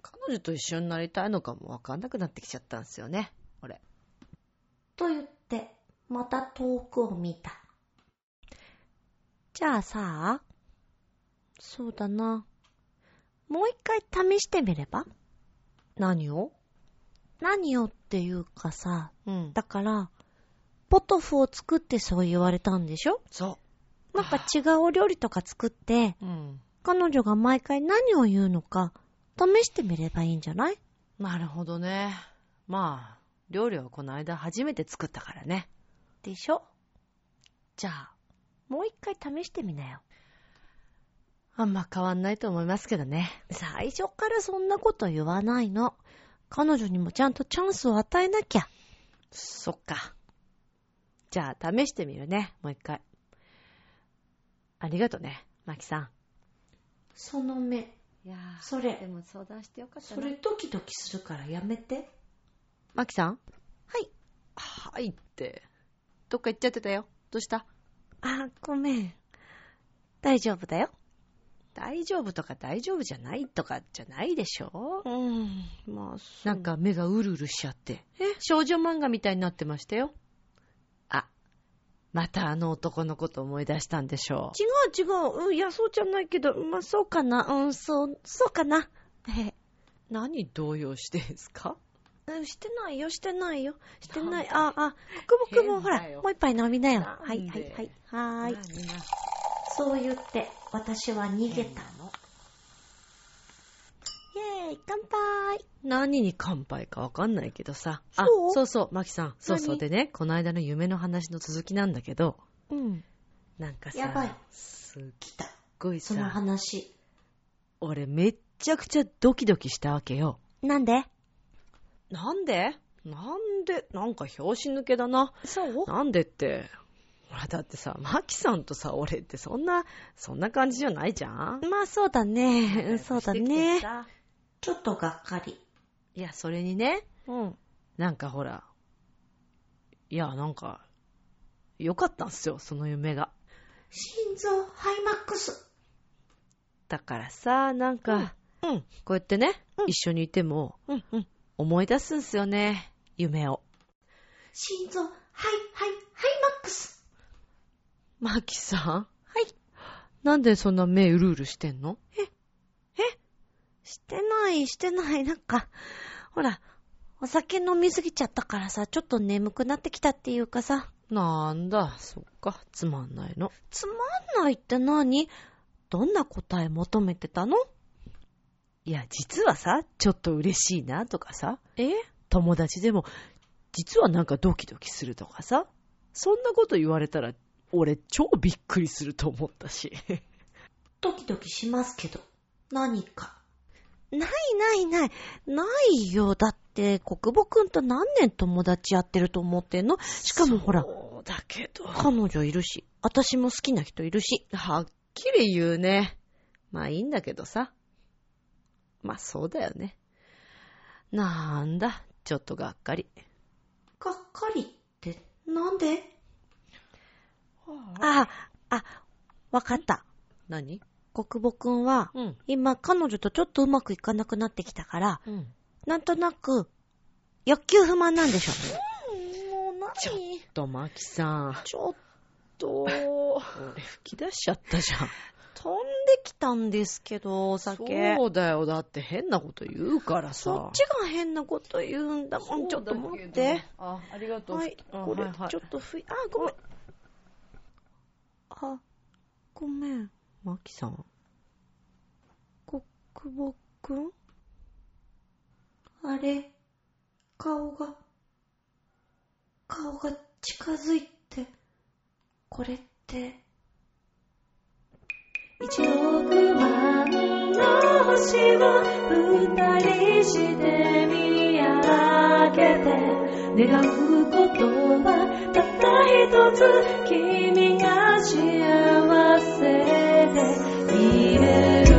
彼女と一緒になりたいのかもわかんなくなってきちゃったんですよね、俺。と言って、また遠くを見た。じゃあさ、そうだな。もう一回試してみれば？何を？何をっていうかさ、うん。だから、ポトフを作ってそう言われたんでしょ？そなんか違うお料理とか作って、う。うん。彼女が毎回何を言うのか、試してみればいいんじゃない？なるほどね。まあ、料理はこの間初めて作ったからね。でしょ？じゃあ、もう一回試してみなよ。あんま変わんないと思いますけどね。最初からそんなこと言わないの。彼女にもちゃんとチャンスを与えなきゃ。そっか。じゃあ、試してみるね。もう一回。ありがとね、マキさん。その目、いやそれ、も相談してよかっそれドキドキするからやめて。マキさん？はい。はいって。どっか行っちゃってたよ。どうした？あ、ごめん。大丈夫だよ。大丈夫とか大丈夫じゃないとかじゃないでしょ？うん、まあ、そうなん、か目がうるうるしちゃって。え？少女漫画みたいになってましたよ。あ、またあの男のこと思い出したんでしょ違う違う。うんいや、そうじゃないけど、まあ、そうかな。うん、そう、そうかな。え、う。何動揺してんすか？うんしてないよ、してないよ。してない。あ、あ、くぼくぼ、ほらもう一杯飲みなよ。はい、はい、はい。はーい。そう言って、私は逃げたの。イェーイ、乾杯何に乾杯かわかんないけどさ。あそう、そうそう、マキさん。そうそう何でね、この間の夢の話の続きなんだけど、うん。なんかさ、やばいすっ来た。ごいそのさ、話。俺めっちゃくちゃドキドキしたわけよ。なんで？なんで？なんで？なんか拍子抜けだな。そう？なんでって。ほら、だってさ、マキさんとさ、俺ってそんな、そんな感じじゃないじゃん？まあ、そうだね。うんそうだね。さちょっとがっかり。いや、それにね、うん。なんかほら、いや、なんか、よかったんすよ、その夢が。心臓ハイマックス。だからさ、なんか、うん。こうやってね、うん一緒にいても、うん、うん。思い出すんすよね、夢を。心臓ハイ、ハイ、ハイマックス。マキさん？はい。なんでそんな目うるうるしてんの？してない、してない。なんか、ほら、お酒飲みすぎちゃったからさ、ちょっと眠くなってきたっていうかさ、なんだ、そっか、つまんないの。つまんないって何？どんな答え求めてたの？いや、実はさ、ちょっと嬉しいなとかさ、え？友達でも、実はなんかドキドキするとかさ、そんなこと言われたら、俺超びっくりすると思ったし。ドキドキしますけど、何か。ないないない。ないよ。だって、国母くんと何年友達やってると思ってんの？しかもほら、そうだけど。彼女いるし、私も好きな人いるし。はっきり言うね。まあいいんだけどさ。まあそうだよね。なんだ、ちょっとがっかり。がっかりって、なんで？あ、あ、わかった。何？国母くんは、うん。今彼女とちょっとうまくいかなくなってきたから、うん。なんとなく、欲求不満なんでしょ。もう何ちょっと、マキさん。ちょっと、俺吹き出しちゃったじゃん。飛んできたんですけど、お酒。そうだよ。だって変なこと言うからさ。そっちが変なこと言うんだもん。ちょっと待って。。あ、ありがとう。はい、あこれはいはいちょっとふい、あ、ごめん。あ、ごめん。マキさん。国母くん？あれ、顔が、顔が近づいて、これって、一億万の星を二人して見上げて願うことはたった一つ君幸せでいれる。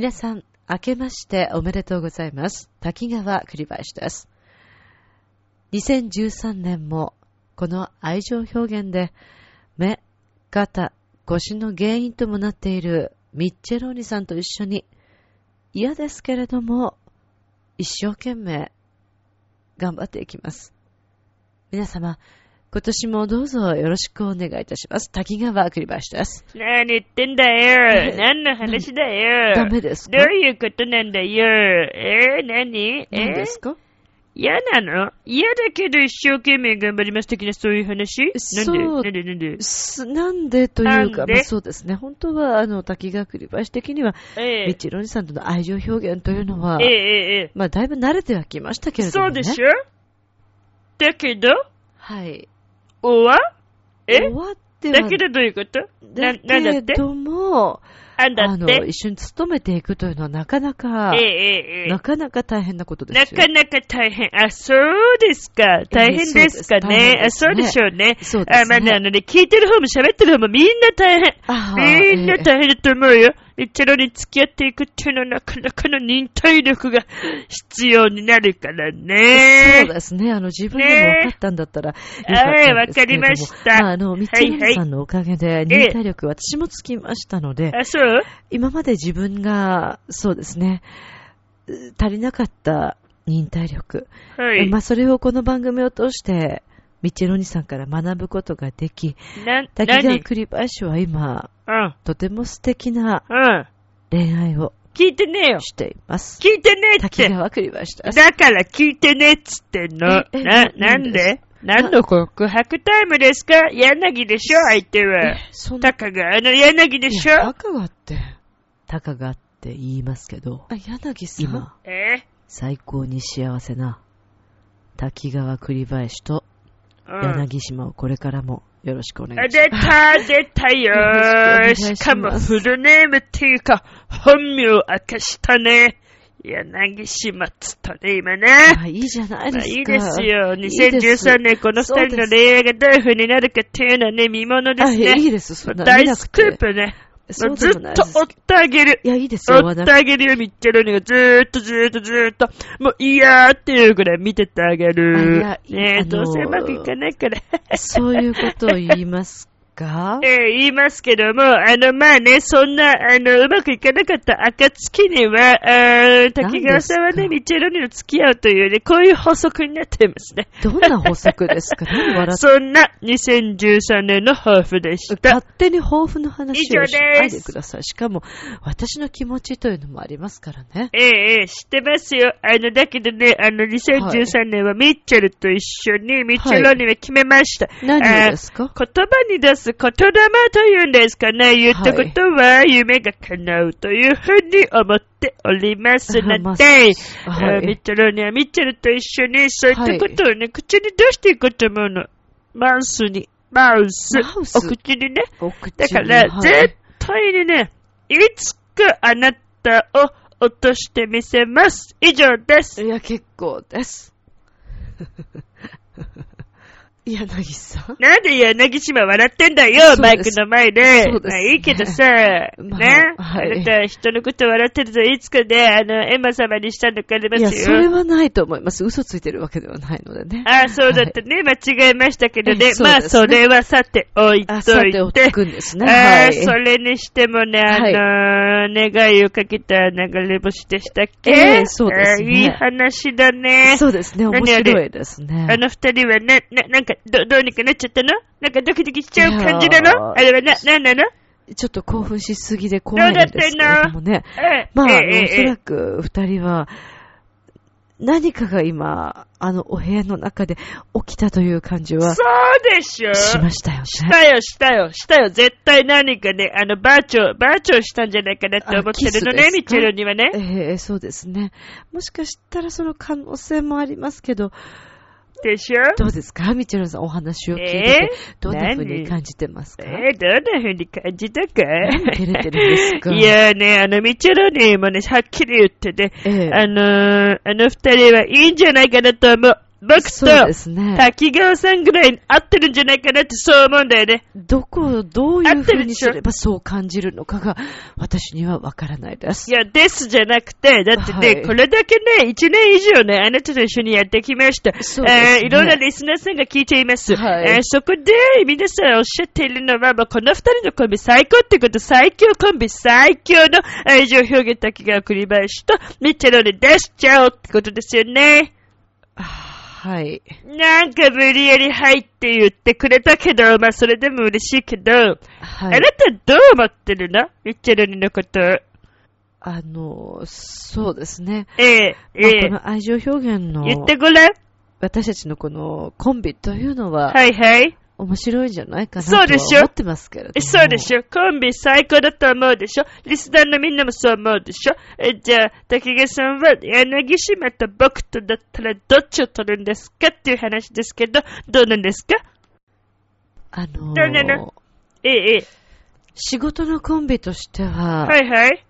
皆さん、明けましておめでとうございます。滝川栗林です。2013年も、この愛情表現で、目、肩、腰の原因ともなっているミッチェローニさんと一緒に、嫌ですけれども、一生懸命、頑張っていきます。皆様、今年もどうぞよろしくお願いいたします。滝川栗林です。何言ってんだよ。何の話だよ。ダメですか？どういうことなんだよ。えー、何？え？何ですか？嫌なの？嫌だけど一生懸命頑張ります的なそういう話？そうなんで？なんで？なんで？すなんでというか、まあ、そうですね。本当は、あの、滝川栗林的には、えミッチェロニさんとの愛情表現というのはえ、えええまあ、だいぶ慣れてはきましたけえれども、ね。そうでしょ？だけど、はい。おわ？え？終わっては、だけどどういうこと？な、だなんだって？けども、あんだあの、一緒に勤めていくというのはなかなか、ええええええなかなか大変なことでなすよ。かなか大変。あ、そうですか。大変ですかね。あ、そそううでしょうね。そうですねあ、まあね、あのね、聞いてる方も喋ってる方もみんな大変。みんな大変だと思うよ。一チェロに付き合っていくっていうのはなかなかの忍耐力が必要になるからね。そうですね。あの、自分でも分かったんだったら、よかったんはいわかりましたまあ、あの、ミッチェロニさんのおかげで、忍耐力、私もつきましたので、あ、そう？今まで自分が、そうですね、う足りなかった忍耐力。はい。まあ、それをこの番組を通して、ミッチェロニさんから学ぶことができ、な、滝川何？栗林は今、うん。とても素敵なうん。恋愛を聞いてねえよ。しています。聞いてねえって。滝川栗林です。だから聞いてねえっつってんの。ええな、ななんなんで？何の告白タイムですか？柳でしょ？相手はえ。そんな、たかがあの柳でしょ？たかがって、たかがって言いますけど、あ、柳さん？今、え？最高に幸せな、滝川栗林とうん柳島をこれからもよろしくお願あいします。出た、出たよしかもフルネームっていうか、本名明かしたね。柳島っつったね、今ね。あいいじゃないまあですか。いいですよ。いいです2013年この二人の恋愛がどういう風になるかっていうのはね、見ものであ、すいいね。です。そんな大スクープね。そうずっと追ってあげる。いや、いいですよ。追ってあげるよ、ミッチェロニがずーっとずーっとずーっと、もういやーっていうぐらい見ててあげる。あいやねえ、あのーどうせうまくいかないから。そういうことを言いますか？ええ言いますけども、あの、まあね、そんな、あの、うまくいかなかった暁には、あー滝川さんはね、ミッチェロニの付き合うというね、こういう法則になっていますね。どんな法則ですか？何笑っそんな2013年の抱負でした勝。手に抱負の話をしないでください。しかも、私の気持ちというのもありますからね。ええええ知ってますよ。あの、だけどね、あの、2013年はミッチェルと一緒に、ミッチェロニは決めました。何あーをですか？言葉に出す言霊というんですかね。言ったことは夢が叶うというふうに思っておりますので、はいミッチェルにはミッチェルと一緒にそういったことをね、口に出していくと思うの。マウスに。マウス。マウス？お口にね。お口にだから、はい絶対にね、いつかあなたを落としてみせます。以上です。いや、結構です。柳さんなんで柳島笑ってんだよ、マイクの前で。そうですねまあいいけどさ、まあね。はいあなた人のこと笑ってるといつかね、あの、エマ様にしたのかありまいや、すよ。それはないと思います。嘘ついてるわけではないのでね。ああ、そうだったね。間違えましたけどね。えそうまあ、それはさて置いとあ、さいておて。くんですね。ああ、はい。それにしてもね、あのー願いをかけた流れ星でしたっけ？ええそうですねいい話だね。そうですね。面白いですね。あの二人はね、な、なんか、ど、どうにかなっちゃったの？なんかドキドキしちゃう感じなの？あれはな、なんなの？ちょっと興奮しすぎで怖いんですけれどもね。ええまあ、おそらく二人は、何かが今、あのお部屋の中で起きたという感じはそうでしょ？しましたよね。したよ、したよ、したよ。絶対何かね、あの、バーチョー、バーチョーしたんじゃないかなって思ってるのね、ミッチェルにはね。ええそうですね。もしかしたらその可能性もありますけど、でしょ？どうですか？ミチェルさんお話を聞いてどんな風に感じてますか、え？ー、どんな風に感じたか？照れてるんですか？いやね、あの、ミッチェルにもね、はっきり言ってね、ええ。あのー、あの二人はいいんじゃないかなと思う。僕と。滝川さんぐらいに合ってるんじゃないかなってそう思うんだよね。どこをどうい合う風にすればそう感じるのかが私にはわからないです。いや、ですじゃなくて、だってね、はいこれだけね、一年以上ね、あなたと一緒にやってきました。そうですねえーいろんなリスナーさんが聞いています。はいえーそこで、皆さんおっしゃっているのは、もうこの二人のコンビ最高ってこと、最強コンビ、最強の愛情表現滝川栗林と、ミッチェロに出しちゃおうってことですよね。はい。なんか無理やり入って言ってくれたけど、まあそれでも嬉しいけど、はいあな。たどう思ってるの？ミッチェロニのこと。あの、そうですね。ええまあええこの愛情表現の言ってごらん。私たちのこのコンビというのははいはい。面白いんじゃないかなとはそうでしょ？思ってますけれども。そうでしょ？コンビ最高だと思うでしょ？リスナーのみんなもそう思うでしょ？えじゃあ、竹毛さんは柳島と僕とだったらどっちを取るんですかっていう話ですけど、どうなんですか？あのどうなの？ええ、ええ。仕事のコンビとしては、はいはい。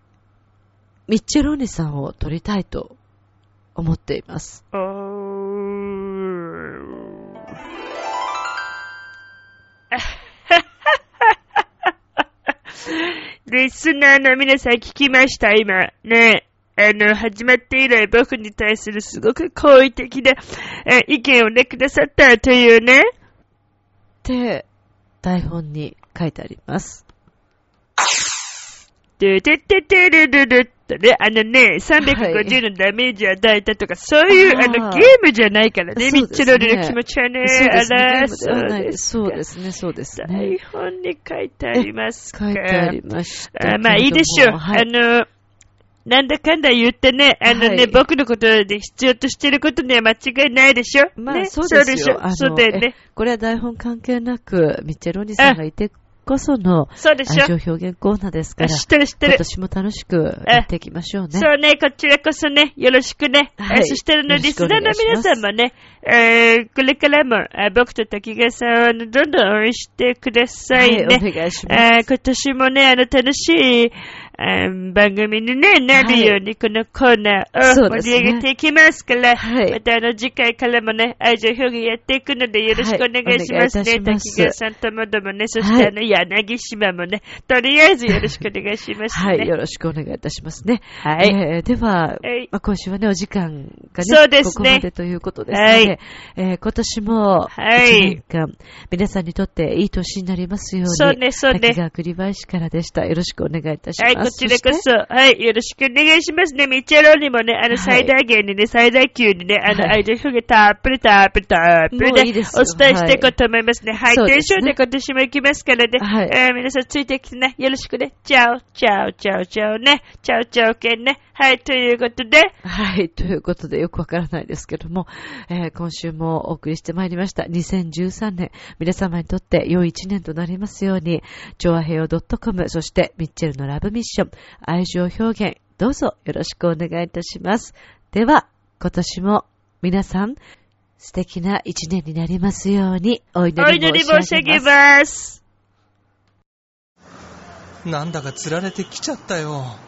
ミッチェローニさんを撮りたいと思っています。おーリスナーの皆さん聞きました、今。ねあの、始まって以来僕に対するすごく好意的な意見をね、くださったというね。って、台本に書いてあります。ててててるるるっとね、あのね、350のダメージを与えたとか、そういう、あの、ゲームじゃないからね、ミッチェロリの気持ちはね。あら。そそううでですすね、そうです台ね。本に書いてありますか書いてありました。あまあいいでしょう。はいあの、なんだかんだ言ってね、あのね、はい僕のことで必要としてることには間違いないでしょ。まあ、ね、そうですよ。そうでしょ。そうだよね。えこれは台本関係なく、ミッチェローニさんがいてこそのそうでしょ愛情表現コーナーですから、知ってる知ってる今。年も楽しくやっていきましょうね。そうね、こちらこそね、よろしくね。はいえーそしてあの、リスナーの皆さんもね、えーこれからも、えー僕と滝川さんをどんどん応援してくださいね。はい、お願いします。えー今年もね、あの、楽しい、えー番組に、ね、なるように、このコーナーを盛り上げていきますから、はいまたあの、次回からもね、愛情表現やっていくので、よろしくお願いしますね。はい滝川さんともどもね、そしてあの、柳島もね、とりあえずよろしくお願いしますね。はい、よろしくお願いいたしますね。はいえーでは、はいまあ、今週はね、お時間がね、そうですねここまでということですので、はいえー今年も、はい1年間、皆さんにとっていい年になりますように、そうねそうね滝川栗林からでした。よろしくお願いいたします。はい、こちらこそ、はい、よろしくお願いしますね。ミッチェロにもね、あの、はい最大限にね、最大級にね、あの、はい愛情表現たっぷりたっぷりたっぷりでお伝えしていこうと思いますね。はい、テンションで今年も行きますからね。はいえー皆さんついてきてね、よろしくね。チャオ、チャオ、チャオ、チャオね。チャオ、チャオけんね。はい、ということで、はい。ということで、よくわからないですけども、えー今週もお送りしてまいりました。2013年、皆様にとって良い一年となりますように、調和平洋 .com、そしてミッチェルのラブミッション、愛情表現、どうぞよろしくお願いいたします。では、今年も皆さん、素敵な一年になりますように、お祈おり祈り申し上げ。ます。なんだか釣られてきちゃったよ。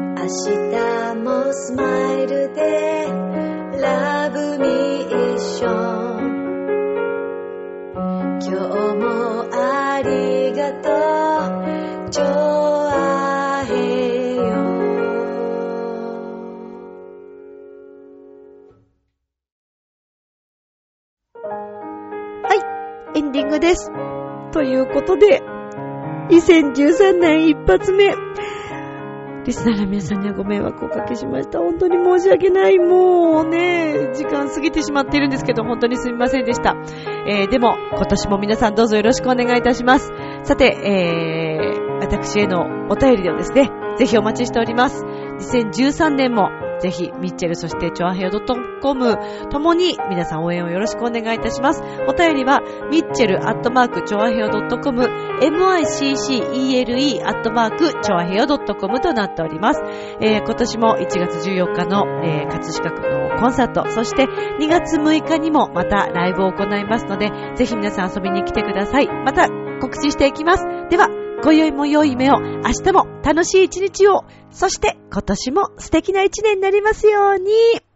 明日もスマイルでラブミッション今日もありがとうジョアヘヨエンディングです。ということで、2013年一発目。リスナーの皆さんにはご迷惑をおかけしました。本当に申し訳ない。もうね、時間過ぎてしまっているんですけど、本当にすみませんでした。えー、でも、今年も皆さんどうぞよろしくお願いいたします。さて、えー、私へのお便りをですね、ぜひお待ちしております。2013年も、ぜひ、ミッチェル、そして、チョアヘヨ .com ともに、皆さん応援をよろしくお願いいたします。お便りは、ミッチェルアットマーク、チョアヘヨ .com、miccele アットマーク、チョアヘヨ .com となっております。えー今年も1月14日の、えー、葛飾区のコンサート、そして2月6日にもまたライブを行いますので、ぜひ皆さん遊びに来てください。また告知していきます。では、今宵も良い夢を、明日も楽しい一日を、そして今年も素敵な一年になりますように。